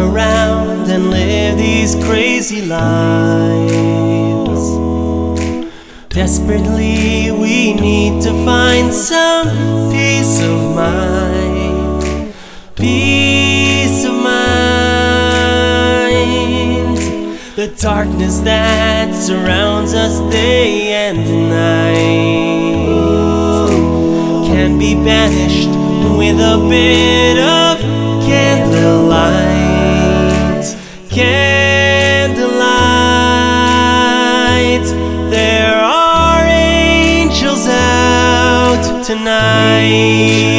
around and live these crazy lives. Desperately, we need to find some peace of mind. Peace of mind. The darkness that surrounds us day and night can be banished with a bit of candlelight. There are angels out tonight.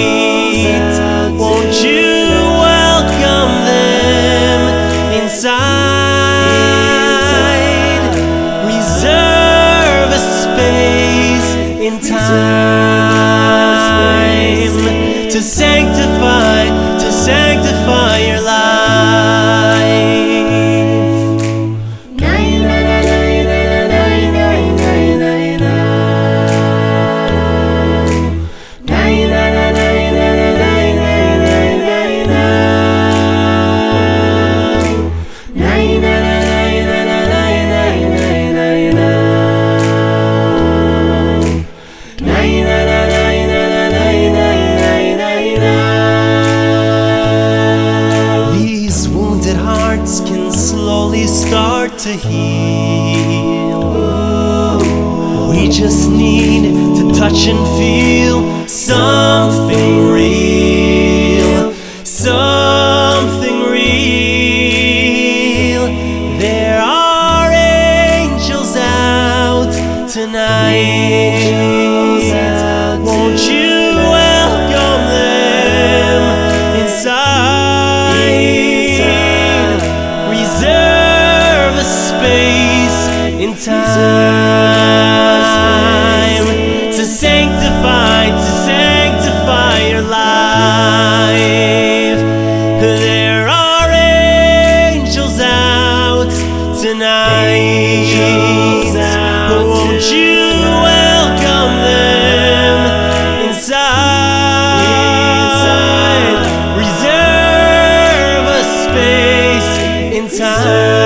slowly start to heal. We just need to touch and feel something real. Something real. There are angels out tonight. time.